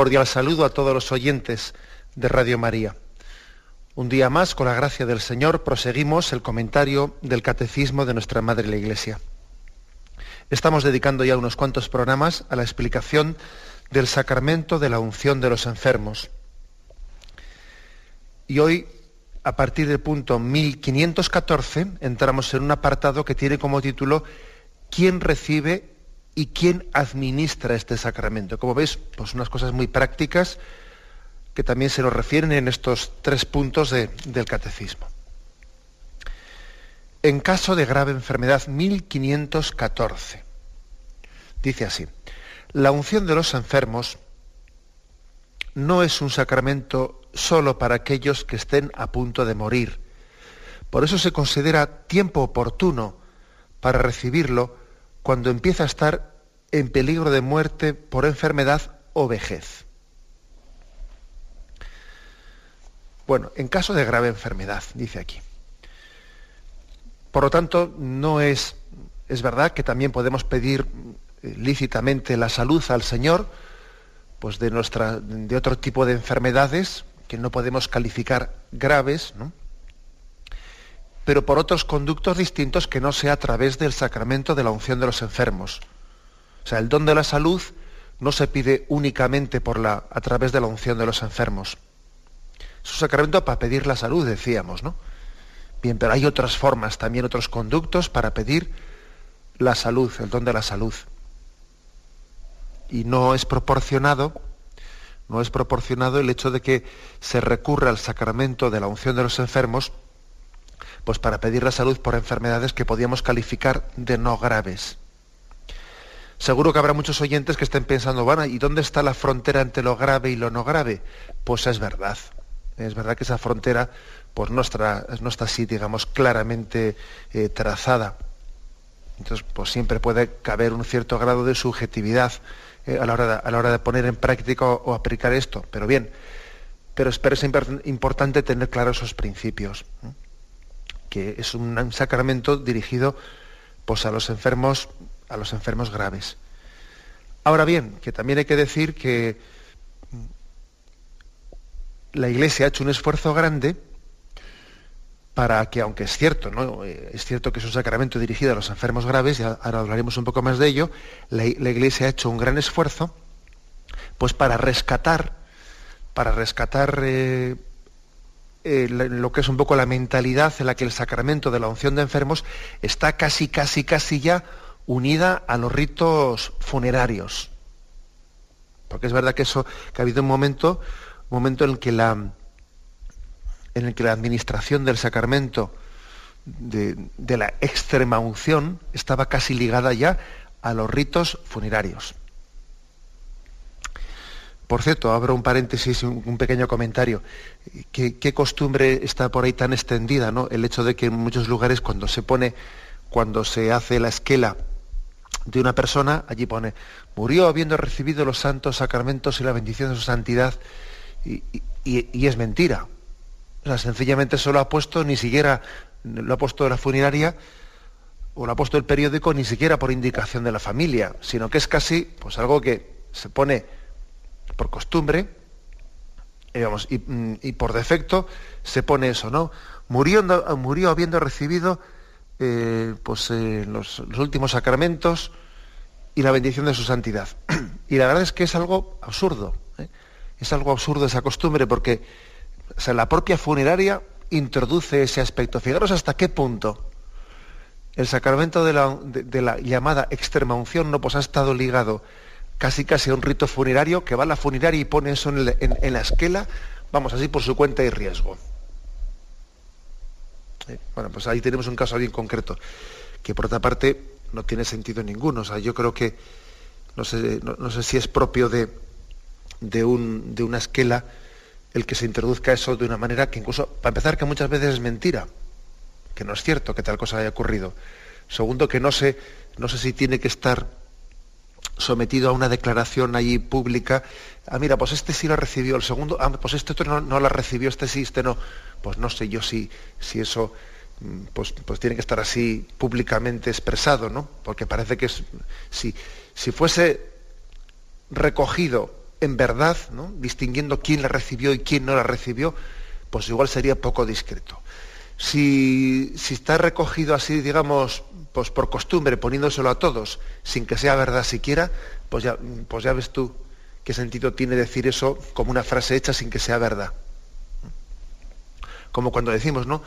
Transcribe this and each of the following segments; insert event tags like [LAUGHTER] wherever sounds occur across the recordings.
Cordial saludo a todos los oyentes de Radio María. Un día más, con la gracia del Señor, proseguimos el comentario del Catecismo de nuestra Madre la Iglesia. Estamos dedicando ya unos cuantos programas a la explicación del sacramento de la unción de los enfermos. Y hoy, a partir del punto 1514, entramos en un apartado que tiene como título ¿Quién recibe y quién administra este sacramento. Como veis, pues unas cosas muy prácticas que también se nos refieren en estos tres puntos del catecismo. En caso de grave enfermedad 1514, dice así, la unción de los enfermos no es un sacramento solo para aquellos que estén a punto de morir. Por eso se considera tiempo oportuno para recibirlo cuando empieza a estar en peligro de muerte por enfermedad o vejez. Bueno, en caso de grave enfermedad, dice aquí. Por lo tanto, no es, es verdad que también podemos pedir eh, lícitamente la salud al Señor, pues de, nuestra, de otro tipo de enfermedades que no podemos calificar graves, ¿no? pero por otros conductos distintos que no sea a través del sacramento de la unción de los enfermos. O sea, el don de la salud no se pide únicamente por la, a través de la unción de los enfermos. Es un sacramento para pedir la salud, decíamos, ¿no? Bien, pero hay otras formas, también otros conductos para pedir la salud, el don de la salud. Y no es proporcionado, no es proporcionado el hecho de que se recurra al sacramento de la unción de los enfermos pues para pedir la salud por enfermedades que podíamos calificar de no graves. Seguro que habrá muchos oyentes que estén pensando, bueno, ¿y dónde está la frontera entre lo grave y lo no grave? Pues es verdad. Es verdad que esa frontera pues no está, no está así, digamos, claramente eh, trazada. Entonces, pues siempre puede caber un cierto grado de subjetividad eh, a, la hora de, a, la hora de, poner en práctica o, aplicar esto. Pero bien, pero, pero es importante tener claros esos principios que es un sacramento dirigido pues, a los enfermos, a los enfermos graves. Ahora bien, que también hay que decir que la Iglesia ha hecho un esfuerzo grande para que, aunque es cierto, ¿no? Eh, es cierto que es un sacramento dirigido a los enfermos graves, y ahora hablaremos un poco más de ello, la, Iglesia ha hecho un gran esfuerzo pues para rescatar, para rescatar eh, eh, lo que es un poco la mentalidad en la que el sacramento de la unción de enfermos está casi, casi, casi ya unida a los ritos funerarios. Porque es verdad que eso, que ha habido un momento, un momento en el que la, en el que la administración del sacramento de, la extrema unción estaba casi ligada ya a los ritos funerarios. Por cierto, abro un paréntesis, un, pequeño comentario. ¿Qué, ¿Qué, costumbre está por ahí tan extendida, ¿no? El hecho de que en muchos lugares cuando se pone, cuando se hace la esquela de una persona, allí pone, murió habiendo recibido los santos sacramentos y la bendición de su santidad, y, y, es mentira. O sea, sencillamente solo ha puesto, ni siquiera lo ha puesto la funeraria, o lo ha puesto el periódico, ni siquiera por indicación de la familia, sino que es casi pues algo que se pone por costumbre, y, mm, y, por defecto se pone eso, ¿no? Murió, murió habiendo recibido eh, pues, eh, los, últimos sacramentos y la bendición de su santidad. [CLEARS THROAT] y la verdad es que es algo absurdo, ¿eh? es algo absurdo esa costumbre porque la propia funeraria introduce ese aspecto. Fijaros hasta qué punto el sacramento de la, de, la llamada extrema unción no pues, ha estado ligado casi casi a un rito funerario, que va a la funeraria y pone eso en la esquela, vamos así por su cuenta y riesgo. ¿Eh? Bueno, pues ahí tenemos un caso bien concreto, que por otra parte no tiene sentido ninguno. O sea, yo creo que, no sé, no, sé si es propio de, de, un, de una esquela el que se introduzca eso de una manera que incluso, para empezar, que muchas veces es mentira, que no es cierto que tal cosa haya ocurrido. Segundo, que no sé, no sé si tiene que estar sometido a una declaración allí pública. Ah, mira, pues este sí la recibió, el segundo, ah, pues este otro no, no la recibió, este sí, este no. Pues no sé yo si, si eso pues, pues tiene que estar así públicamente expresado, ¿no? Porque parece que si, si fuese recogido en verdad, ¿no? distinguiendo quién la recibió y quién no la recibió, pues igual sería poco discreto. Si, si está recogido así, digamos, pues por costumbre, poniéndoselo a todos, sin que sea verdad siquiera, pues ya, pues ya ves tú qué sentido tiene decir eso como una frase hecha sin que sea verdad. Como cuando decimos, ¿no?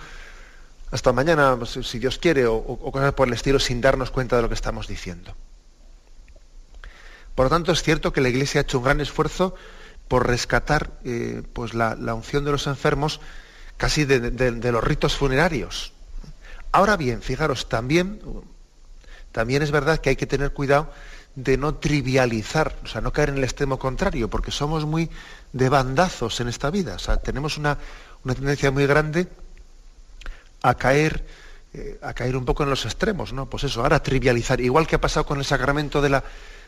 Hasta mañana, si Dios quiere, o, cosas por el estilo, sin darnos cuenta de lo que estamos diciendo. Por lo tanto, es cierto que la Iglesia ha hecho un gran esfuerzo por rescatar eh, pues la, unción de los enfermos casi de, los ritos funerarios. Ahora bien, fijaros, también, también es verdad que hay que tener cuidado de no trivializar, o sea, no caer en el extremo contrario, porque somos muy de bandazos en esta vida. O sea, tenemos una, tendencia muy grande a caer, eh, a caer un poco en los extremos, ¿no? Pues eso, ahora trivializar, igual que ha pasado con el sacramento de la,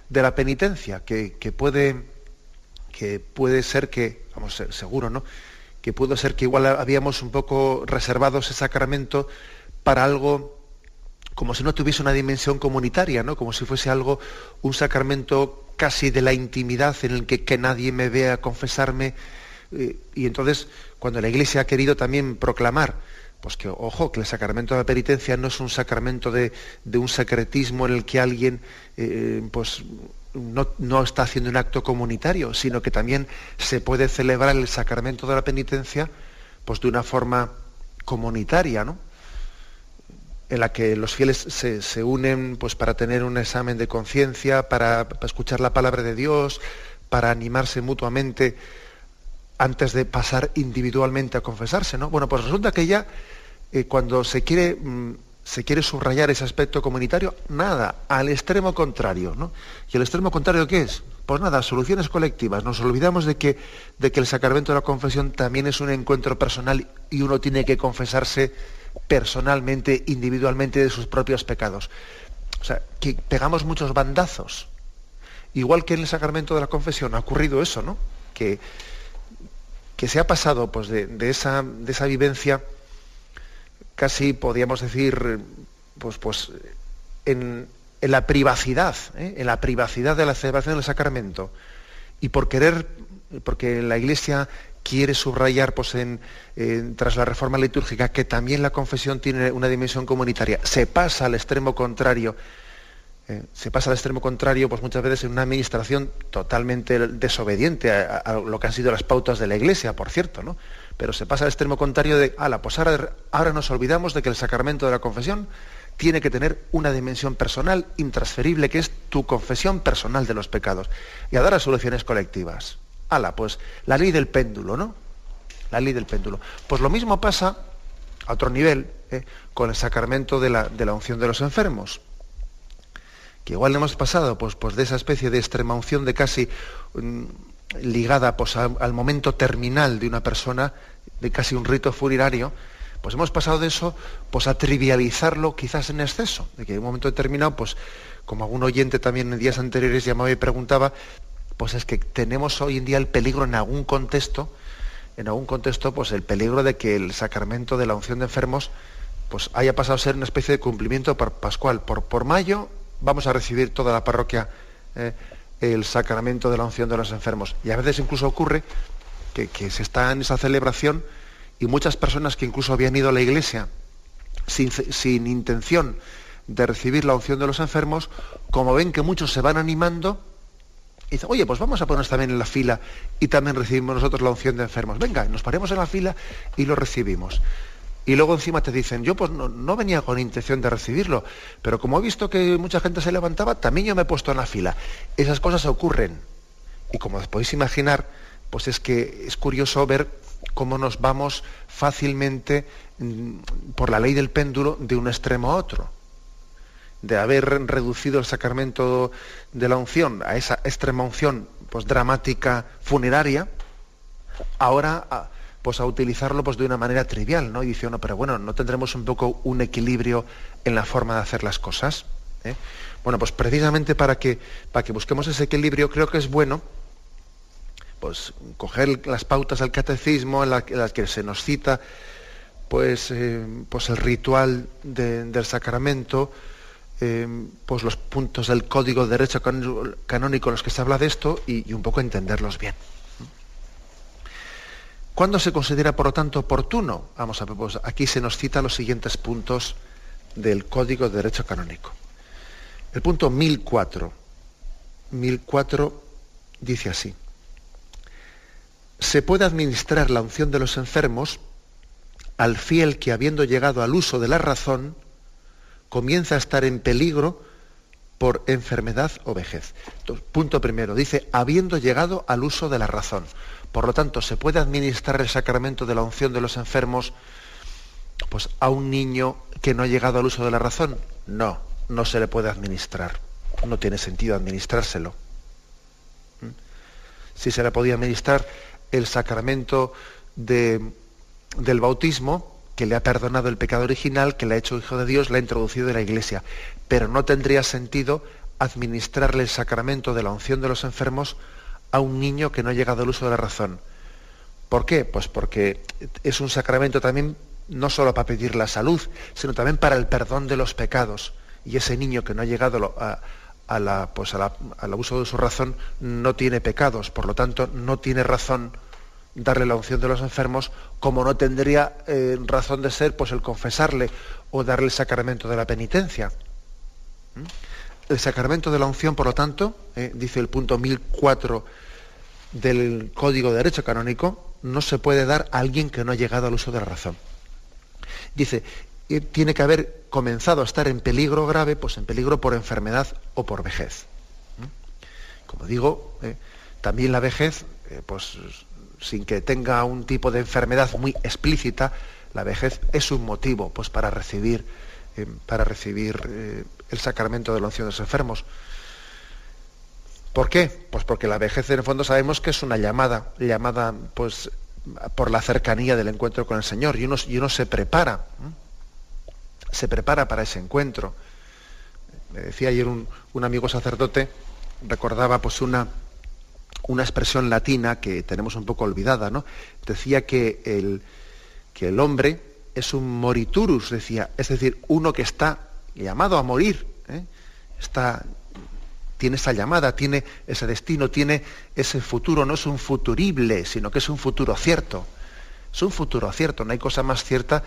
de la penitencia, que, puede, que puede ser que, vamos, seguro, ¿no? Que puede ser que igual habíamos un poco reservado ese sacramento para algo como si no tuviese una dimensión comunitaria, ¿no? Como si fuese algo, un sacramento casi de la intimidad en el que, que nadie me vea confesarme. Eh, y entonces, cuando la Iglesia ha querido también proclamar pues que, ojo, que el sacramento de la penitencia no es un sacramento de, un secretismo en el que alguien eh, pues, no, está haciendo un acto comunitario, sino que también se puede celebrar el sacramento de la penitencia pues, de una forma comunitaria, ¿no? en la que los fieles se, unen pues, para tener un examen de conciencia, para escuchar la palabra de Dios, para animarse mutuamente antes de pasar individualmente a confesarse, ¿no? Bueno, pues resulta que ya eh, cuando se quiere, mm, se quiere subrayar ese aspecto comunitario, nada, al extremo contrario, ¿no? ¿Y el extremo contrario qué es? Pues nada, soluciones colectivas. Nos olvidamos de que, de que el sacramento de la confesión también es un encuentro personal y uno tiene que confesarse personalmente, individualmente de sus propios pecados. O sea, que pegamos muchos bandazos. Igual que en el sacramento de la confesión ha ocurrido eso, ¿no? Que, que se ha pasado pues, de, esa, vivencia casi, podríamos decir, pues, pues en, la privacidad, ¿eh? en la privacidad de la celebración del sacramento. Y por querer, porque la Iglesia quiere subrayar pues, tras la reforma litúrgica que también la confesión tiene una dimensión comunitaria, se pasa al extremo contrario eh, se pasa al extremo contrario, pues muchas veces en una administración totalmente desobediente a, lo que han sido las pautas de la Iglesia, por cierto, ¿no? Pero se pasa al extremo contrario de, ala, pues ahora, ahora nos olvidamos de que el sacramento de la confesión tiene que tener una dimensión personal intransferible, que es tu confesión personal de los pecados, y a dar a soluciones colectivas. Ala, pues la ley del péndulo, ¿no? La ley del péndulo. Pues lo mismo pasa a otro nivel ¿eh? con el sacramento de la, de la unción de los enfermos que igual hemos pasado pues, pues de esa especie de extrema unción de casi mm, ligada pues, al momento terminal de una persona, de casi un rito funerario, pues hemos pasado de eso pues, a trivializarlo quizás en exceso, de que en un momento determinado, pues como algún oyente también en días anteriores llamaba y preguntaba, pues es que tenemos hoy en día el peligro en algún contexto, en algún contexto, pues el peligro de que el sacramento de la unción de enfermos pues haya pasado a ser una especie de cumplimiento pascual. Por, por mayo vamos a recibir toda la parroquia eh, el sacramento de la unción de los enfermos. Y a veces incluso ocurre que, se está en esa celebración y muchas personas que incluso habían ido a la iglesia sin, intención de recibir la unción de los enfermos, como ven que muchos se van animando, dicen, oye, pues vamos a ponernos también en la fila y también recibimos nosotros la unción de enfermos. Venga, nos paremos en la fila y lo recibimos y luego encima te dicen, yo pues no, venía con intención de recibirlo, pero como he visto que mucha gente se levantaba, también yo me he puesto en la fila. Esas cosas ocurren. Y como podéis imaginar, pues es que es curioso ver cómo nos vamos fácilmente mm, por la ley del péndulo de un extremo a otro. De haber reducido el sacramento de la unción a esa extrema unción pues, dramática funeraria, ahora a, pues, a utilizarlo pues, de una manera trivial, ¿no? Y dice uno, pero bueno, ¿no tendremos un poco un equilibrio en la forma de hacer las cosas? ¿Eh? Bueno, pues precisamente para que, para que busquemos ese equilibrio, creo que es bueno pues coger las pautas del catecismo en, las que se nos cita pues, eh, pues el ritual del sacramento, eh, pues los puntos del código de derecho canónico en los que se habla de esto y, un poco entenderlos bien. ¿Cuándo se considera, por lo tanto, oportuno? Vamos a ver, aquí se nos cita los siguientes puntos del Código de Derecho Canónico. El punto 1004. 1004 dice así. Se puede administrar la unción de los enfermos al fiel que habiendo llegado al uso de la razón, comienza a estar en peligro por enfermedad o vejez. punto primero, dice, habiendo llegado al uso de la razón. Por lo tanto, ¿se puede administrar el sacramento de la unción de los enfermos pues, a un niño que no ha llegado al uso de la razón? No, no se le puede administrar. No tiene sentido administrárselo. ¿Mm? Si se le podía administrar el sacramento de, del bautismo, que le ha perdonado el pecado original, que le ha hecho hijo de Dios, le ha introducido en la iglesia. Pero no tendría sentido administrarle el sacramento de la unción de los enfermos a un niño que no ha llegado al uso de la razón. ¿Por qué? Pues porque es un sacramento también no solo para pedir la salud, sino también para el perdón de los pecados. Y ese niño que no ha llegado a, la, pues al uso de su razón no tiene pecados, por lo tanto no tiene razón darle la unción de los enfermos, como no tendría eh, razón de ser pues el confesarle o darle el sacramento de la penitencia. ¿Mm? El sacramento de la unción, por lo tanto, eh, dice el punto 1004 del Código de Derecho Canónico, no se puede dar a alguien que no ha llegado al uso de la razón. Dice, eh, tiene que haber comenzado a estar en peligro grave, pues en peligro por enfermedad o por vejez. Como digo, también la vejez, pues sin que tenga un tipo de enfermedad muy explícita, la vejez es un motivo pues, para recibir, eh, para recibir eh, el sacramento de la unción de los enfermos. ¿Por qué? Pues porque la vejez en el fondo sabemos que es una llamada, llamada pues, por la cercanía del encuentro con el Señor, y uno, se prepara, se prepara para ese encuentro. Me decía ayer un, un amigo sacerdote, recordaba pues una, una expresión latina que tenemos un poco olvidada, ¿no? Decía que el, que el hombre es un moriturus, decía, es decir, uno que está llamado a morir, ¿eh? está, tiene esa llamada, tiene ese destino, tiene ese futuro, no es un futurible, sino que es un futuro cierto. Es un futuro cierto, no hay cosa más cierta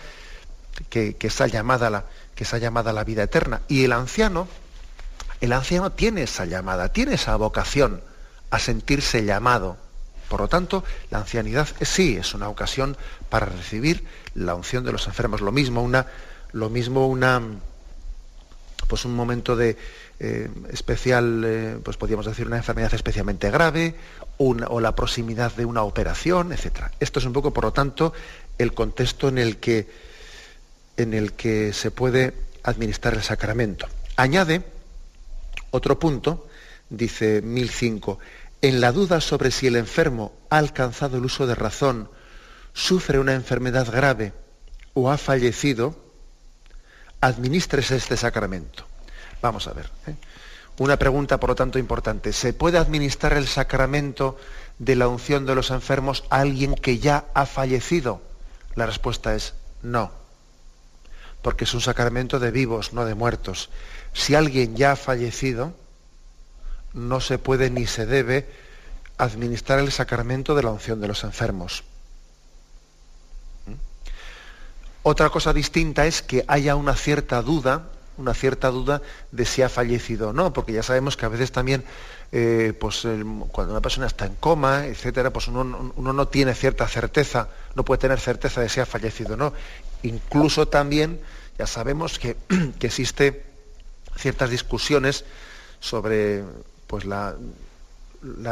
que, que, esa llamada la, que esa llamada a la vida eterna. Y el anciano, el anciano tiene esa llamada, tiene esa vocación a sentirse llamado. Por lo tanto, la ancianidad sí es una ocasión para recibir la unción de los enfermos. Lo mismo una, lo mismo una, pues un momento de eh, especial, eh, pues podríamos decir una enfermedad especialmente grave, o la proximidad de una operación, etc. Esto es un poco, por lo tanto, el contexto en el que, en el que se puede administrar el sacramento. Añade otro punto dice 1005, en la duda sobre si el enfermo ha alcanzado el uso de razón, sufre una enfermedad grave o ha fallecido, administres este sacramento. Vamos a ver. ¿eh? Una pregunta, por lo tanto, importante. ¿Se puede administrar el sacramento de la unción de los enfermos a alguien que ya ha fallecido? La respuesta es no, porque es un sacramento de vivos, no de muertos. Si alguien ya ha fallecido, no se puede ni se debe administrar el sacramento de la unción de los enfermos. ¿Mm? Otra cosa distinta es que haya una cierta duda, una cierta duda de si ha fallecido o no, porque ya sabemos que a veces también, eh, pues, cuando una persona está en coma, etcétera, pues uno, no tiene cierta certeza, no puede tener certeza de si ha fallecido o no. Incluso también ya sabemos que, [CLEARS THROAT] que existe ciertas discusiones sobre pues la,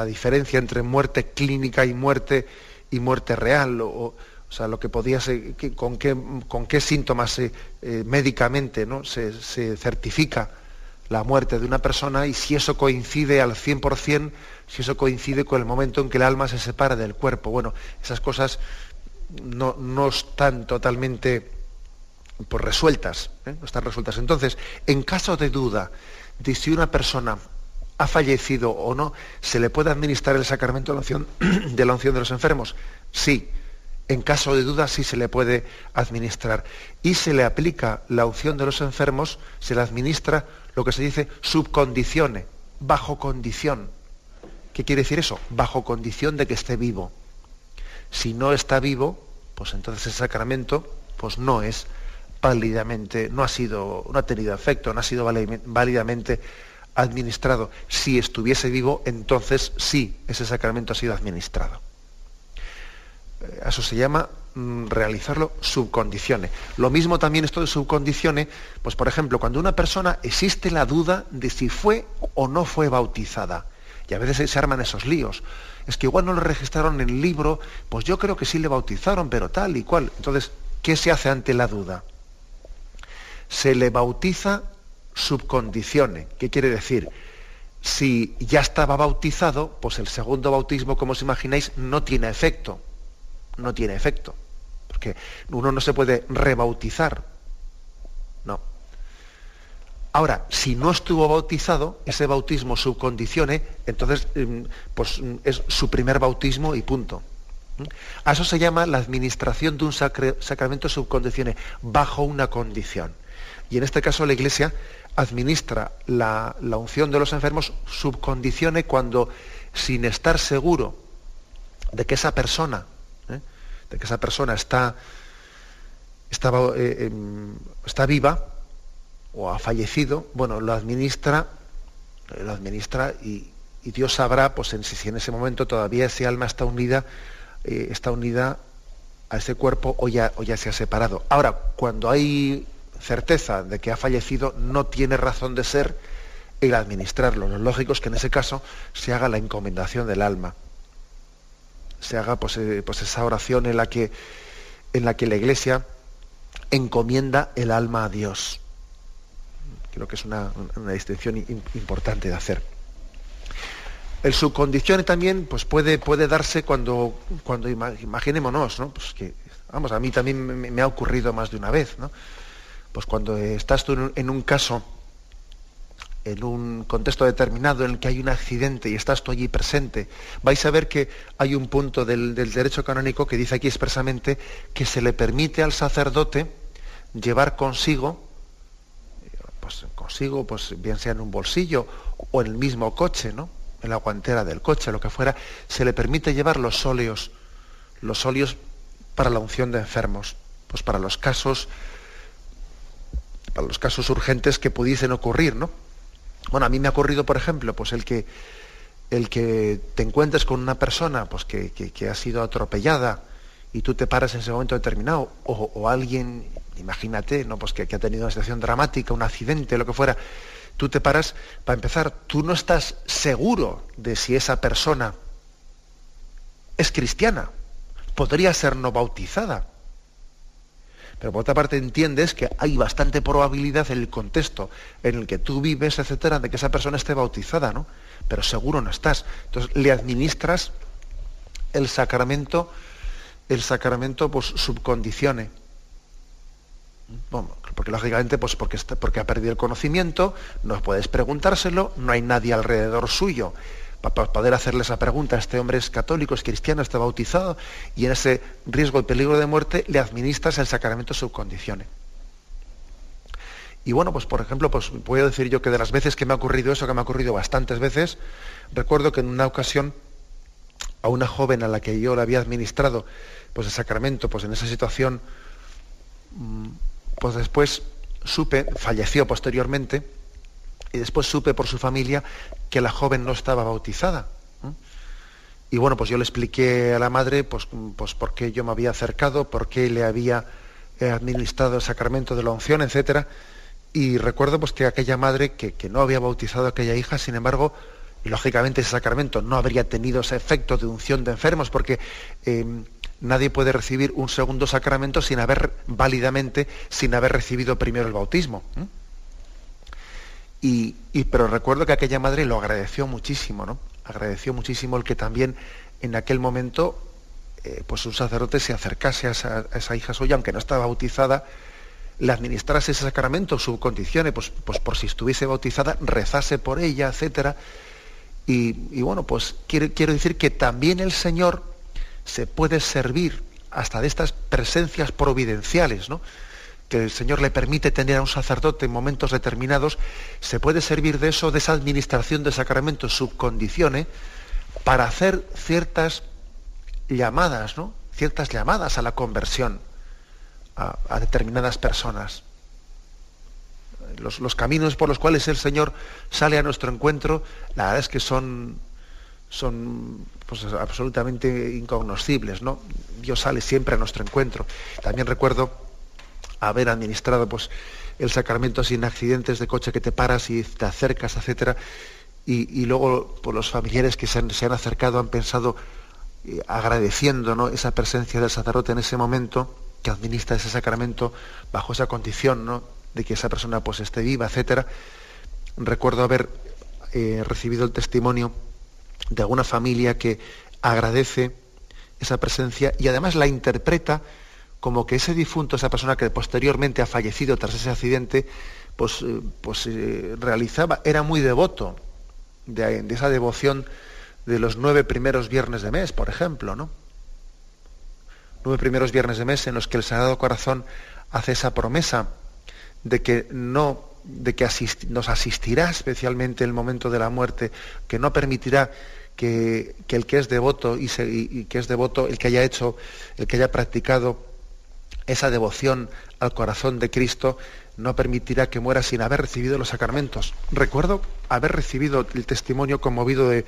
diferencia entre muerte clínica y muerte y muerte real, o, sea, lo que podía ser, con, qué, con qué síntomas se, eh, médicamente ¿no? se, certifica la muerte de una persona y si eso coincide al 100%, si eso coincide con el momento en que el alma se separa del cuerpo. Bueno, esas cosas no, no están totalmente pues, resueltas, ¿eh? no están resueltas. Entonces, en caso de duda de si una persona ha fallecido o no, ¿se le puede administrar el sacramento [CLEARS THROAT] de la unción de, los enfermos? Sí. En caso de duda sí se le puede administrar. Y se le aplica la unción de los enfermos, se le administra lo que se dice subcondicione, bajo condición. ¿Qué quiere decir eso? Bajo condición de que esté vivo. Si no está vivo, pues entonces el sacramento pues no es válidamente, no ha sido, no ha tenido efecto, no ha sido válidamente administrado. Si estuviese vivo, entonces sí, ese sacramento ha sido administrado. Eh, eso se llama mm, realizarlo subcondiciones. Lo mismo también esto de subcondiciones, pues por ejemplo, cuando una persona existe la duda de si fue o no fue bautizada. Y a veces se arman esos líos. Es que igual no lo registraron en el libro, pues yo creo que sí le bautizaron, pero tal y cual. Entonces, ¿qué se hace ante la duda? Se le bautiza subcondicione. ¿Qué quiere decir? Si ya estaba bautizado, pues el segundo bautismo, como os imagináis, no tiene efecto. No tiene efecto. Porque uno no se puede rebautizar. No. Ahora, si no estuvo bautizado, ese bautismo subcondicione, entonces mm, pues, mm, es su primer bautismo y punto. A eso se llama la administración de un sacramento subcondicione, bajo una condición. Y en este caso la Iglesia administra la, unción de los enfermos subcondicione cuando, sin estar seguro de que esa persona, ¿eh? de que esa persona está, eh, em, está, viva o ha fallecido, bueno, lo administra, lo administra y, Dios sabrá, pues en, si en ese momento todavía ese alma está unida, eh, está unida a ese cuerpo o ya, o ya se ha separado. Ahora, cuando hay certeza de que ha fallecido, no tiene razón de ser el administrarlo. Lo lógico es que en ese caso se haga la encomendación del alma. Se haga pues, eh, pues esa oración en la, que, en la que la Iglesia encomienda el alma a Dios. Creo que es una, distinción importante de hacer. El subcondición también pues puede, puede darse cuando, cuando imaginémonos, ¿no? Pues que, vamos, a mí también me, me ha ocurrido más de una vez, ¿no? Pues cuando estás tú en un caso, en un contexto determinado en el que hay un accidente y estás tú allí presente, vais a ver que hay un punto del, derecho canónico que dice aquí expresamente que se le permite al sacerdote llevar consigo, pues consigo, pues bien sea en un bolsillo o en el mismo coche, ¿no? En la guantera del coche, lo que fuera, se le permite llevar los óleos, los óleos para la unción de enfermos, pues para los casos para los casos urgentes que pudiesen ocurrir, ¿no? Bueno, a mí me ha ocurrido, por ejemplo, pues el que, el que te encuentres con una persona pues que, ha sido atropellada y tú te paras en ese momento determinado, o, alguien, imagínate, ¿no? pues que, que ha tenido una situación dramática, un accidente, lo que fuera, tú te paras, para empezar, tú no estás seguro de si esa persona es cristiana, podría ser no bautizada. Pero por otra parte entiendes que hay bastante probabilidad en el contexto en el que tú vives, etcétera, de que esa persona esté bautizada, ¿no? Pero seguro no estás. Entonces le administras el sacramento, el sacramento pues subcondicione. porque lógicamente, pues porque, porque ha perdido el conocimiento, no puedes preguntárselo, no hay nadie alrededor suyo para poder hacerle esa pregunta, este hombre es católico, es cristiano, está bautizado, y en ese riesgo y peligro de muerte le administras el sacramento subcondiciones. Y bueno, pues por ejemplo, pues puedo decir yo que de las veces que me ha ocurrido eso, que me ha ocurrido bastantes veces, recuerdo que en una ocasión a una joven a la que yo le había administrado pues el sacramento, pues en esa situación, mm, pues después supe, falleció posteriormente, y después supe por su familia que la joven no estaba bautizada. Y bueno, pues yo le expliqué a la madre pues, pues por qué yo me había acercado, por qué le había eh, administrado el sacramento de la unción, etc. Y recuerdo pues que aquella madre que, no había bautizado a aquella hija, sin embargo, lógicamente ese sacramento no habría tenido ese efecto de unción de enfermos, porque em, nadie puede recibir un segundo sacramento sin haber válidamente, sin haber recibido primero el bautismo. Y, pero recuerdo que aquella madre lo agradeció muchísimo, ¿no? Agradeció muchísimo el que también en aquel momento eh, pues un sacerdote se acercase a esa, hija suya, aunque no estaba bautizada, le administrase ese sacramento, su condición, pues, pues por si estuviese bautizada, rezase por ella, etcétera. Y, bueno, pues quiero, quiero decir que también el Señor se puede servir hasta de estas presencias providenciales, ¿no? Que el Señor le permite tener a un sacerdote en momentos determinados, se puede servir de eso, de esa administración de sacramentos subcondiciones, para hacer ciertas llamadas, ¿no? Ciertas llamadas a la conversión a, determinadas personas. Los, caminos por los cuales el Señor sale a nuestro encuentro, la verdad es que son, son pues, absolutamente incognoscibles, ¿no? Dios sale siempre a nuestro encuentro. También recuerdo haber administrado pues, el sacramento sin accidentes de coche que te paras y te acercas, etcétera, y, luego por pues, los familiares que se han, acercado han pensado, agradeciendo esa presencia del sacerdote en ese momento, que administra ese sacramento bajo esa condición de que esa persona pues, esté viva, etc. Recuerdo haber eh, recibido el testimonio de alguna familia que agradece esa presencia y además la interpreta como que ese difunto, esa persona que posteriormente ha fallecido tras ese accidente, pues, eh, pues eh, realizaba, era muy devoto de, de esa devoción de los nueve primeros viernes de mes, por ejemplo, ¿no? Nueve primeros viernes de mes en los que el Sagrado Corazón hace esa promesa de que no, de que nos asistirá especialmente el momento de la muerte, que no permitirá que, el que es devoto y, y, que es devoto, el que haya hecho, el que haya practicado esa devoción al corazón de Cristo, no permitirá que muera sin haber recibido los sacramentos. Recuerdo haber recibido el testimonio conmovido de,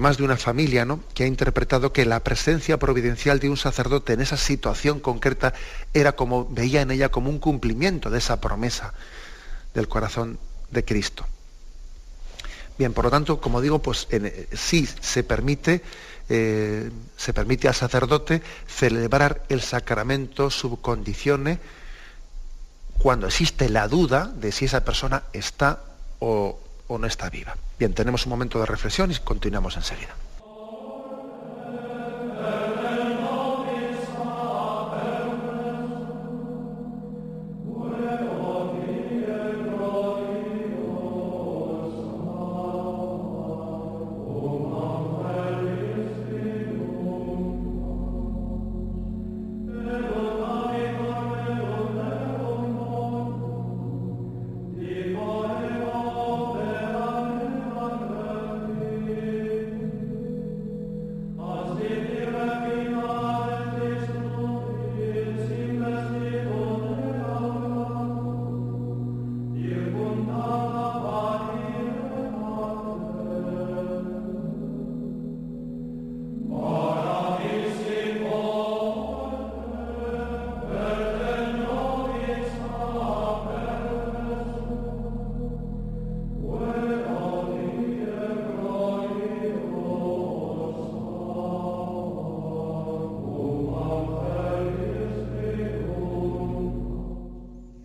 más de una familia, ¿no? que ha interpretado que la presencia providencial de un sacerdote en esa situación concreta era como, veía en ella como un cumplimiento de esa promesa del corazón de Cristo. Bien, por lo tanto, como digo, pues sí se permite, eh, se permite al sacerdote celebrar el sacramento subcondicione cuando existe la duda de si esa persona está o no está viva. Bien, tenemos un momento de reflexión y continuamos enseguida.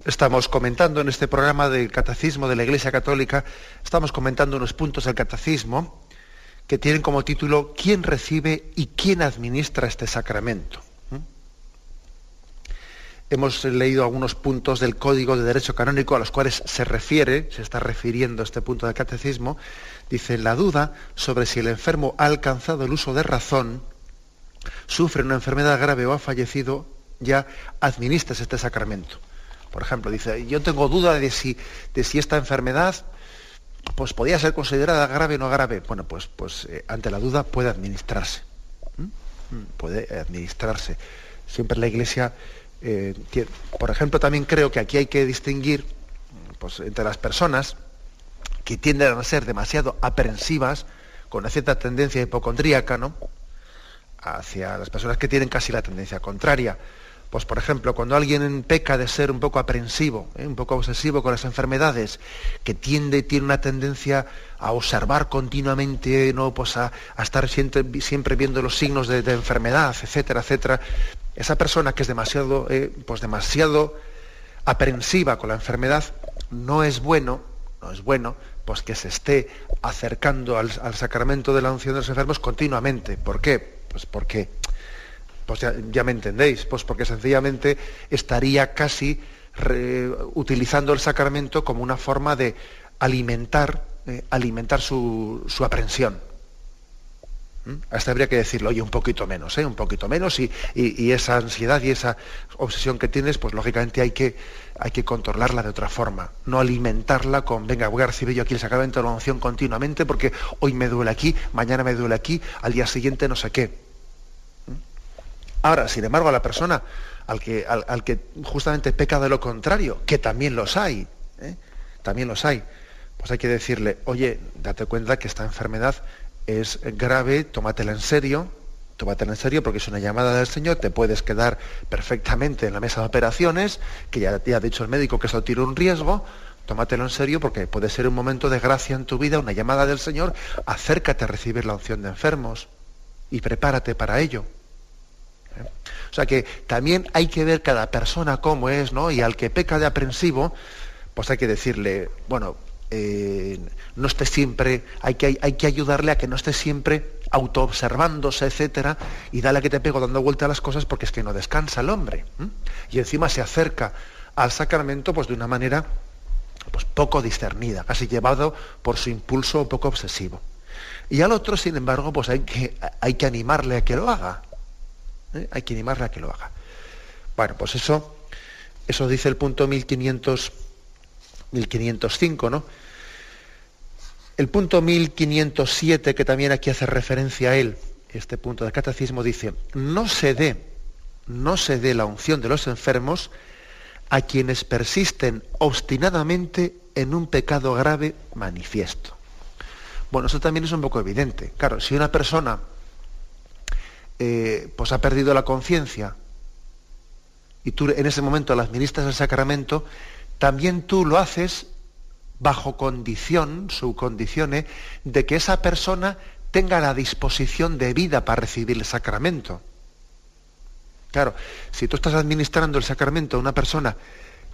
Estamos comentando en este programa del Catecismo de la Iglesia Católica, estamos comentando unos puntos del Catecismo que tienen como título ¿Quién recibe y quién administra este sacramento? ¿Mm? Hemos leído algunos puntos del Código de Derecho Canónico a los cuales se refiere, se está refiriendo este punto del Catecismo. Dice, la duda sobre si el enfermo ha alcanzado el uso de razón, sufre una enfermedad grave o ha fallecido, ya administras este sacramento. Por ejemplo, dice, yo tengo duda de si, de si esta enfermedad pues podía ser considerada grave o no grave. Bueno, pues, pues eh, ante la duda puede administrarse. Puede administrarse. Siempre la Iglesia, eh, por ejemplo, también creo que aquí hay que distinguir pues, entre las personas que tienden a ser demasiado aprensivas, con una cierta tendencia hipocondríaca, ¿no? hacia las personas que tienen casi la tendencia contraria pues por ejemplo, cuando alguien peca de ser un poco aprensivo, ¿eh? un poco obsesivo con las enfermedades, que tiende, tiene una tendencia a observar continuamente, ¿no? pues a, estar siempre, viendo los signos de, enfermedad, etcétera, etcétera, esa persona que es demasiado, eh, pues demasiado aprensiva con la enfermedad, no es bueno no es bueno pues que se esté acercando al, sacramento de la unción de los enfermos continuamente. ¿Por qué? Pues porque, pues ya, me entendéis, pues porque sencillamente estaría casi utilizando el sacramento como una forma de alimentar, eh, alimentar su, su aprensión. ¿Mm? Hasta habría que decirlo, oye, un poquito menos, ¿eh? un poquito menos, y, esa ansiedad y esa obsesión que tienes, pues lógicamente hay que, hay que controlarla de otra forma, no alimentarla con, venga, voy a recibir yo aquí el sacramento de la unción continuamente porque hoy me duele aquí, mañana me duele aquí, al día siguiente no sé qué. Ahora, sin embargo, a la persona al que, al, que justamente peca de lo contrario, que también los hay, ¿eh? también los hay, pues hay que decirle, oye, date cuenta que esta enfermedad es grave, tómatela en serio, tómatela en serio porque es una llamada del Señor, te puedes quedar perfectamente en la mesa de operaciones, que ya te ha dicho el médico que eso tiene un riesgo, tómatelo en serio porque puede ser un momento de gracia en tu vida, una llamada del Señor, acércate a recibir la unción de enfermos y prepárate para ello. Sea que también hay que ver cada persona cómo es, ¿no? Y al que peca de aprensivo, pues hay que decirle, bueno, eh, no esté siempre, hay que, hay que ayudarle a que no esté siempre autoobservándose, etcétera, y dale a que te pego dando vuelta a las cosas porque es que no descansa el hombre. Y encima se acerca al sacramento pues de una manera pues poco discernida, casi llevado por su impulso poco obsesivo. Y al otro, sin embargo, pues hay que, hay que animarle a que lo haga. ¿Eh? Hay que animarle a que lo haga. Bueno, pues eso, eso dice el punto 1500 1505, ¿no? El punto 1507, que también aquí hace referencia a él, este punto del catecismo, dice, no se dé, no se dé la unción de los enfermos a quienes persisten obstinadamente en un pecado grave manifiesto. Bueno, eso también es un poco evidente. Claro, si una persona eh, pues ha perdido la conciencia y tú en ese momento le administras el sacramento, también tú lo haces bajo condición, su condición, de que esa persona tenga la disposición de vida para recibir el sacramento. Claro, si tú estás administrando el sacramento a una persona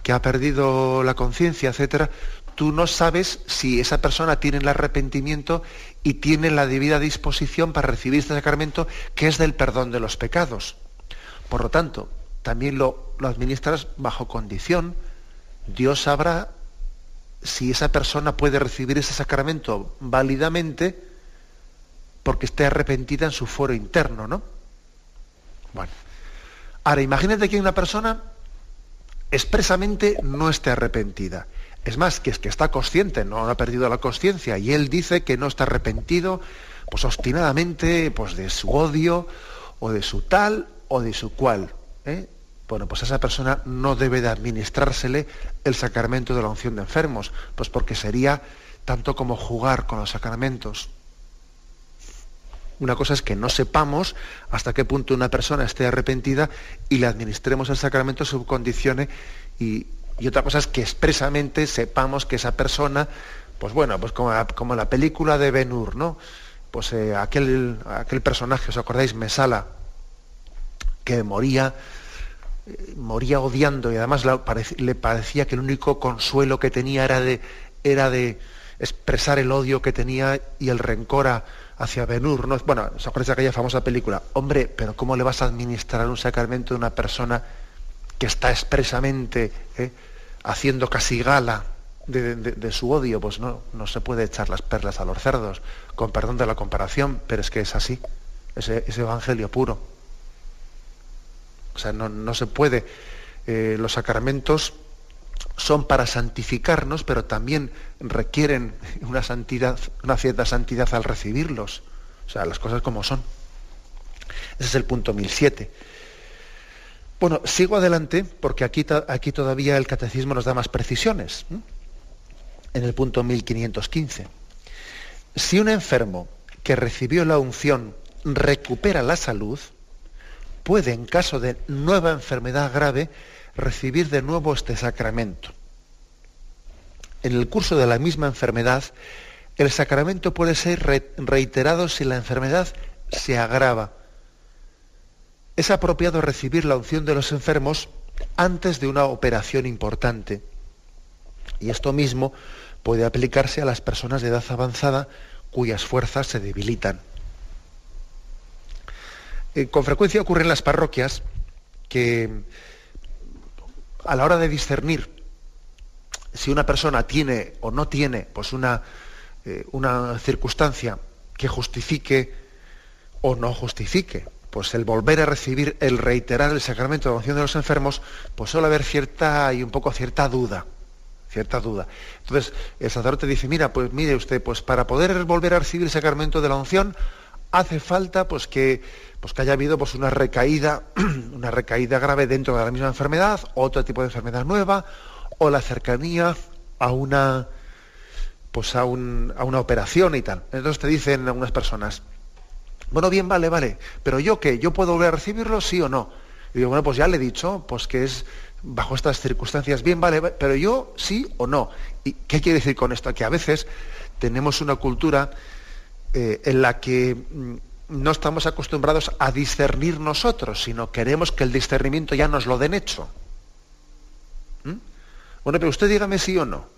que ha perdido la conciencia, etcétera, tú no sabes si esa persona tiene el arrepentimiento y tiene la debida disposición para recibir este sacramento que es del perdón de los pecados. Por lo tanto, también lo, lo administras bajo condición, Dios sabrá si esa persona puede recibir ese sacramento válidamente porque esté arrepentida en su foro interno, ¿no? Bueno. Ahora, imagínate que una persona expresamente no esté arrepentida. Es más, que es que está consciente, no ha perdido la conciencia, y él dice que no está arrepentido, pues obstinadamente, pues de su odio, o de su tal, o de su cual. ¿eh? bueno, pues a esa persona no debe de administrársele el sacramento de la unción de enfermos, pues porque sería tanto como jugar con los sacramentos. Una cosa es que no sepamos hasta qué punto una persona esté arrepentida y le administremos el sacramento su condiciones y, otra cosa es que expresamente sepamos que esa persona, pues bueno, pues como, la película de Ben Hur, ¿no? Pues eh, aquel, aquel personaje, ¿os acordáis? Mesala, que moría moría odiando y además le parecía que el único consuelo que tenía era de, era de expresar el odio que tenía y el rencor hacia Benur. ¿no? Bueno, ¿os acordáis de aquella famosa película? Hombre, pero ¿cómo le vas a administrar un sacramento de una persona que está expresamente eh, haciendo casi gala de, su odio? Pues no, no se puede echar las perlas a los cerdos, con perdón de la comparación, pero es que es así, ese, ese evangelio puro. O sea, no, se puede. Eh, los sacramentos son para santificarnos, pero también requieren una santidad, una cierta santidad al recibirlos. O sea, las cosas como son. Ese es el punto 1007. Bueno, sigo adelante porque aquí, aquí todavía el catecismo nos da más precisiones. En el punto 1515. Si un enfermo que recibió la unción recupera la salud, puede, en caso de nueva enfermedad grave, recibir de nuevo este sacramento. En el curso de la misma enfermedad, el sacramento puede ser reiterado si la enfermedad se agrava. Es apropiado recibir la unción de los enfermos antes de una operación importante. Y esto mismo puede aplicarse a las personas de edad avanzada cuyas fuerzas se debilitan. Eh, con frecuencia ocurre en las parroquias que a la hora de discernir si una persona tiene o no tiene pues una, eh, una circunstancia que justifique o no justifique pues el volver a recibir, el reiterar el sacramento de la unción de los enfermos, pues suele haber cierta y un poco cierta duda, cierta duda. Entonces, el sacerdote dice, mira, pues mire usted, pues para poder volver a recibir el sacramento de la unción, hace falta pues que, pues que haya habido pues una recaída, [CLEARS THROAT] una recaída grave dentro de la misma enfermedad, otro tipo de enfermedad nueva, o la cercanía a una pues a, un, a una operación y tal. Entonces te dicen algunas personas, bueno, bien, vale, vale, pero yo qué, yo puedo volver a recibirlo, sí o no. Y digo, bueno, pues ya le he dicho, pues que es bajo estas circunstancias, bien, vale, pero yo sí o no. ¿Y qué quiere decir con esto? Que a veces tenemos una cultura eh, en la que mm, no estamos acostumbrados a discernir nosotros, sino queremos que el discernimiento ya nos lo den hecho. ¿Mm? Bueno, pero usted dígame sí o no.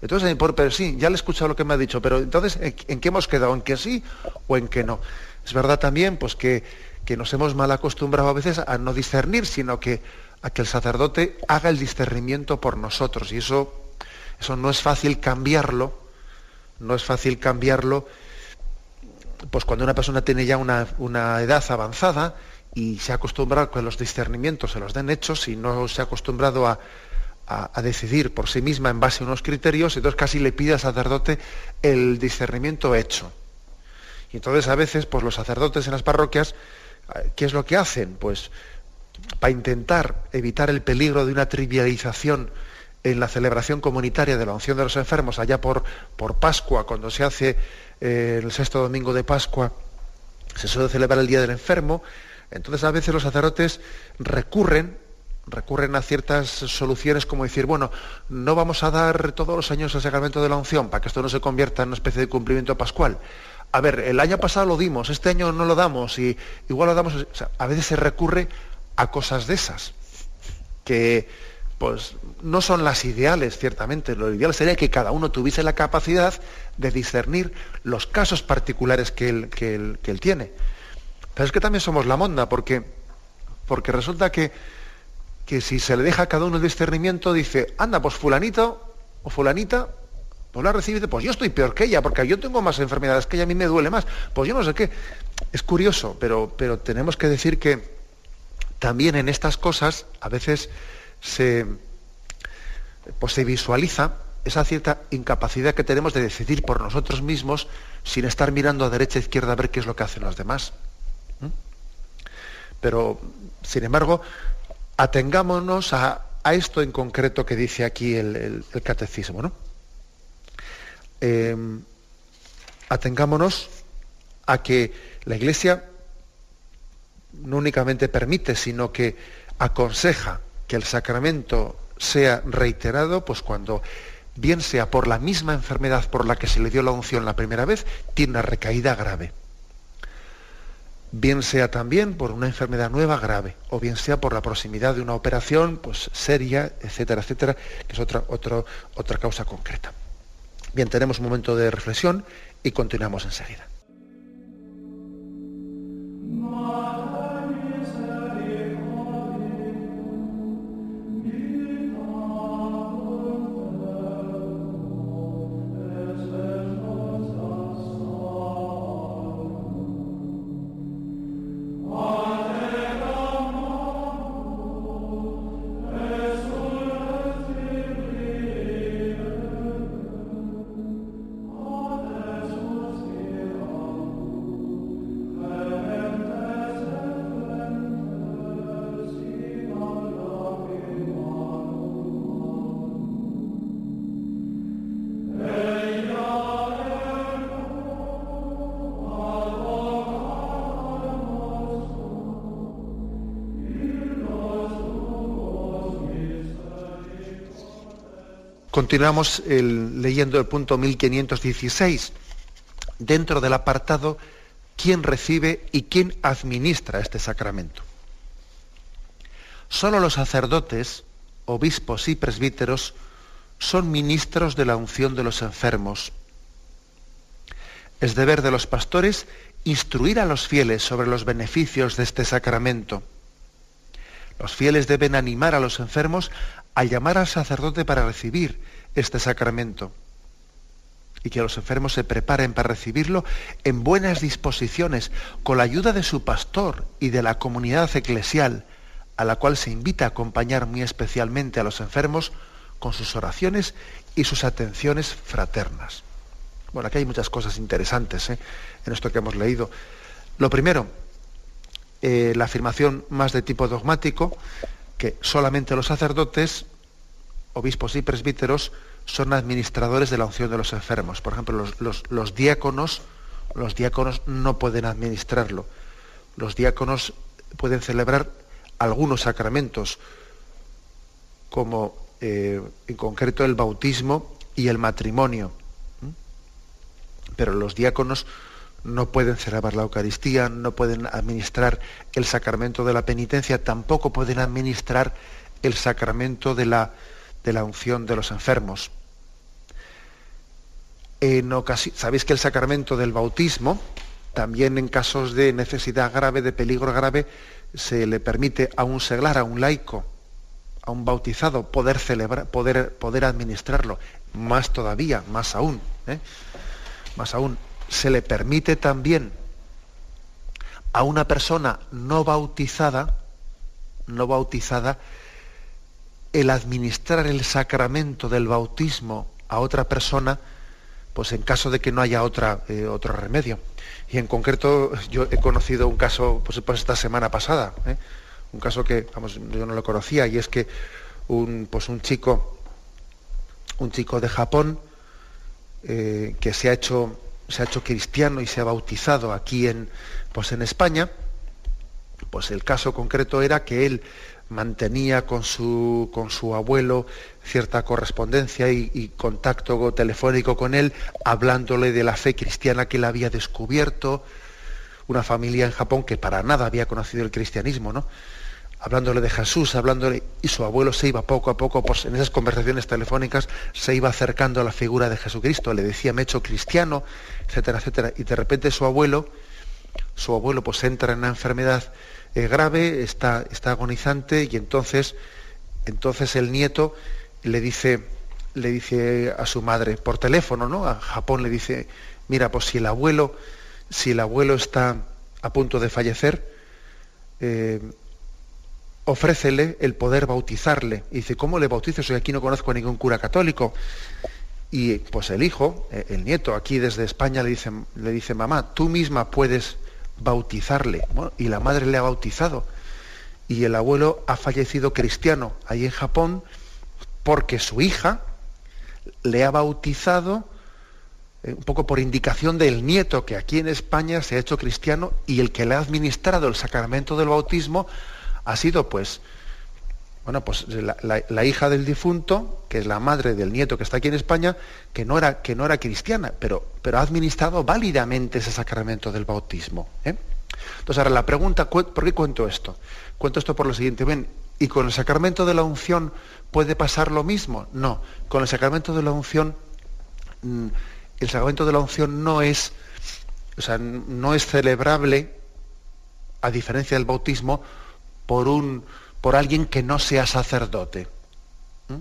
Entonces, pero sí, ya le he escuchado lo que me ha dicho, pero entonces, ¿en qué hemos quedado? ¿En que sí o en que no? Es verdad también pues, que, que nos hemos mal acostumbrado a veces a no discernir, sino que a que el sacerdote haga el discernimiento por nosotros. Y eso, eso no es fácil cambiarlo, no es fácil cambiarlo, pues cuando una persona tiene ya una, una edad avanzada y se ha acostumbrado a que los discernimientos se los den hechos y no se ha acostumbrado a, a, decidir por sí misma en base a unos criterios, entonces casi le pide al sacerdote el discernimiento hecho. Y entonces a veces, pues los sacerdotes en las parroquias, ¿qué es lo que hacen? Pues para intentar evitar el peligro de una trivialización en la celebración comunitaria de la unción de los enfermos, allá por, por Pascua, cuando se hace eh, el sexto domingo de Pascua, se suele celebrar el Día del Enfermo, entonces a veces los sacerdotes recurren recurren a ciertas soluciones como decir, bueno, no vamos a dar todos los años el sacramento de la unción para que esto no se convierta en una especie de cumplimiento pascual. A ver, el año pasado lo dimos, este año no lo damos y igual lo damos. a veces se recurre a cosas de esas que pues no son las ideales, ciertamente. Lo ideal sería que cada uno tuviese la capacidad de discernir los casos particulares que él, que él, que él tiene. Pero es que también somos la monda, porque, porque resulta que que si se le deja a cada uno el discernimiento, dice, anda, pues fulanito o fulanita, pues la recibe, pues yo estoy peor que ella, porque yo tengo más enfermedades que ella, a mí me duele más, pues yo no sé qué. Es curioso, pero, pero tenemos que decir que también en estas cosas a veces se, pues se visualiza esa cierta incapacidad que tenemos de decidir por nosotros mismos sin estar mirando a derecha e izquierda a ver qué es lo que hacen los demás. Pero, sin embargo, atengámonos a, esto en concreto que dice aquí el, catecismo. ¿no? Em, atengámonos a que la Iglesia no únicamente permite, sino que aconseja que el sacramento sea reiterado, pues cuando bien sea por la misma enfermedad por la que se le dio la unción la primera vez, tiene una recaída grave bien sea también por una enfermedad nueva grave, o bien sea por la proximidad de una operación pues, seria, etcétera, etcétera, que es otra, otra causa concreta. Bien, tenemos un momento de reflexión y continuamos enseguida. Continuamos leyendo el punto 1516, dentro del apartado quién recibe y quién administra este sacramento. Solo los sacerdotes, obispos y presbíteros son ministros de la unción de los enfermos. Es deber de los pastores instruir a los fieles sobre los beneficios de este sacramento. Los fieles deben animar a los enfermos a llamar al sacerdote para recibir este sacramento y que los enfermos se preparen para recibirlo en buenas disposiciones, con la ayuda de su pastor y de la comunidad eclesial, a la cual se invita a acompañar muy especialmente a los enfermos con sus oraciones y sus atenciones fraternas. Bueno, aquí hay muchas cosas interesantes ¿eh? en esto que hemos leído. Lo primero, eh, la afirmación más de tipo dogmático, que solamente los sacerdotes, obispos y presbíteros, son administradores de la unción de los enfermos. Por ejemplo, los, diáconos, los diáconos no pueden administrarlo. Los diáconos pueden celebrar algunos sacramentos, como eh, en concreto el bautismo y el matrimonio. Pero los diáconos no pueden celebrar la Eucaristía, no pueden administrar el sacramento de la penitencia, tampoco pueden administrar el sacramento de la, de la unción de los enfermos. En Sabéis que el sacramento del bautismo, también en casos de necesidad grave, de peligro grave, se le permite a un seglar, a un laico, a un bautizado, poder celebrar, poder, poder administrarlo. Más todavía, más aún. ¿eh? Más aún, se le permite también a una persona no bautizada, no bautizada, el administrar el sacramento del bautismo a otra persona, pues en caso de que no haya otra, eh, otro remedio. Y en concreto yo he conocido un caso pues, esta semana pasada, ¿eh? un caso que vamos, yo no lo conocía, y es que un, pues un chico, un chico de Japón eh, que se ha hecho se ha hecho cristiano y se ha bautizado aquí en, pues en España, pues el caso concreto era que él mantenía con su, con su abuelo cierta correspondencia y, contacto telefónico con él, hablándole de la fe cristiana que él había descubierto, una familia en Japón que para nada había conocido el cristianismo, ¿no? Hablándole de Jesús, hablándole, y su abuelo se iba poco a poco, pues en esas conversaciones telefónicas, se iba acercando a la figura de Jesucristo, le decía, me he hecho cristiano, etcétera, etcétera. Y de repente su abuelo, su abuelo pues entra en una enfermedad eh, grave, está, está agonizante, y entonces, entonces el nieto le dice, le dice a su madre, por teléfono, ¿no? A Japón le dice, mira, pues si el abuelo, si el abuelo está a punto de fallecer, eh, ofrécele el poder bautizarle. Y dice, ¿cómo le bautizo si aquí no conozco a ningún cura católico? Y pues el hijo, eh, el nieto, aquí desde España le dice, le dice mamá, tú misma puedes bautizarle. y la madre le ha bautizado. Y el abuelo ha fallecido cristiano ahí en Japón porque su hija le ha bautizado eh, un poco por indicación del nieto que aquí en España se ha hecho cristiano y el que le ha administrado el sacramento del bautismo ha sido pues, bueno, pues la, hija del difunto, que es la madre del nieto que está aquí en España, que no era, que no era cristiana, pero, pero ha administrado válidamente ese sacramento del bautismo. ¿eh? Entonces ahora la pregunta, ¿por qué cuento esto? Cuento esto por lo siguiente, ven, ¿y con el sacramento de la unción puede pasar lo mismo? No, con el sacramento de la unción, mm, el sacramento de la unción no es, o sea, no es celebrable, a diferencia del bautismo, por, un, por alguien que no sea sacerdote. ¿Mm?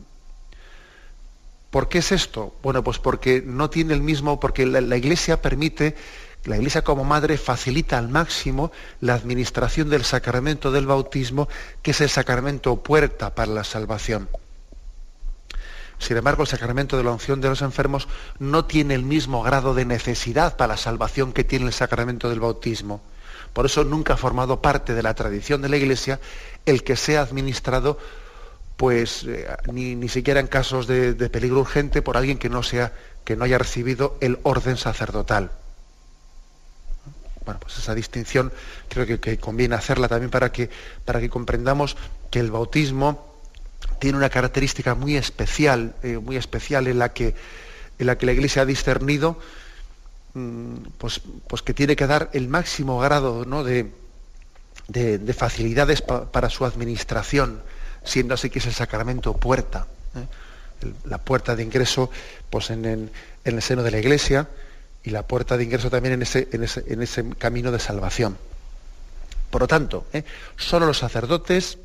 ¿Por qué es esto? Bueno, pues porque no tiene el mismo, porque la, Iglesia permite, la Iglesia como madre facilita al máximo la administración del sacramento del bautismo, que es el sacramento puerta para la salvación. Sin embargo, el sacramento de la unción de los enfermos no tiene el mismo grado de necesidad para la salvación que tiene el sacramento del bautismo. Por eso nunca ha formado parte de la tradición de la Iglesia el que sea administrado, pues eh, ni, siquiera en casos de, peligro urgente por alguien que no, sea, que no haya recibido el orden sacerdotal. Bueno, pues esa distinción creo que, conviene hacerla también para que, para que comprendamos que el bautismo tiene una característica muy especial, eh, muy especial en la que, en la que la Iglesia ha discernido pues, pues que tiene que dar el máximo grado de, facilidades para su administración, siendo así que es el sacramento puerta. ¿eh? la puerta de ingreso pues en, el seno de la iglesia y la puerta de ingreso también en ese, en ese, camino de salvación. Por lo tanto, ¿eh? solo los sacerdotes,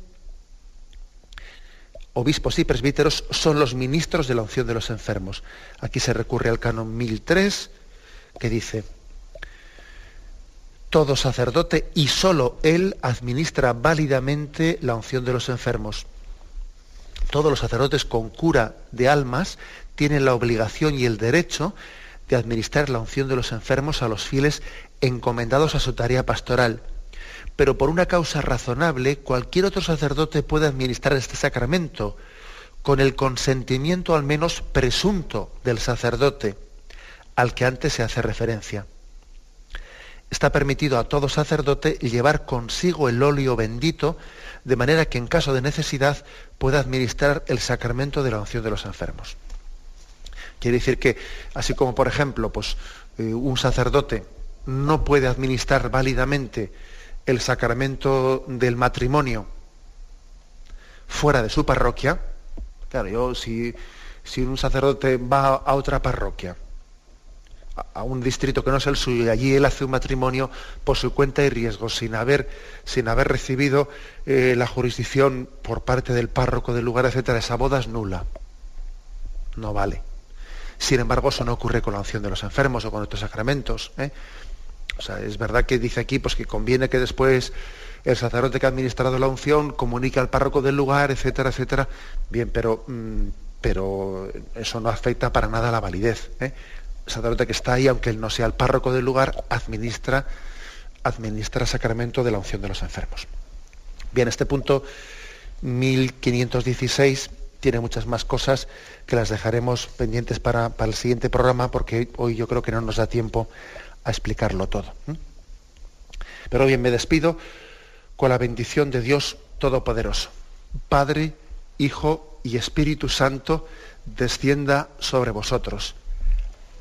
obispos y presbíteros son los ministros de la unción de los enfermos. Aquí se recurre al canon 1003 que dice, todo sacerdote y solo él administra válidamente la unción de los enfermos. Todos los sacerdotes con cura de almas tienen la obligación y el derecho de administrar la unción de los enfermos a los fieles encomendados a su tarea pastoral. Pero por una causa razonable, cualquier otro sacerdote puede administrar este sacramento con el consentimiento al menos presunto del sacerdote al que antes se hace referencia está permitido a todo sacerdote llevar consigo el óleo bendito, de manera que en caso de necesidad pueda administrar el sacramento de la unción de los enfermos. Quiere decir que, así como por ejemplo, pues, eh, un sacerdote no puede administrar válidamente el sacramento del matrimonio fuera de su parroquia, claro, yo si, si un sacerdote va a otra parroquia a un distrito que no es el suyo y allí él hace un matrimonio por su cuenta y riesgo, sin haber, sin haber recibido eh, la jurisdicción por parte del párroco del lugar, etcétera, esa boda es nula. No vale. Sin embargo, eso no ocurre con la unción de los enfermos o con otros sacramentos. ¿eh? O sea, es verdad que dice aquí pues, que conviene que después el sacerdote que ha administrado la unción comunique al párroco del lugar, etcétera, etcétera. Bien, pero, mm, pero eso no afecta para nada a la validez. ¿eh? Sacerdote que está ahí, aunque él no sea el párroco del lugar, administra, administra sacramento de la unción de los enfermos. Bien, este punto 1516 tiene muchas más cosas que las dejaremos pendientes para, el siguiente programa porque hoy yo creo que no nos da tiempo a explicarlo todo. Pero bien, me despido con la bendición de Dios Todopoderoso. Padre, Hijo y Espíritu Santo, descienda sobre vosotros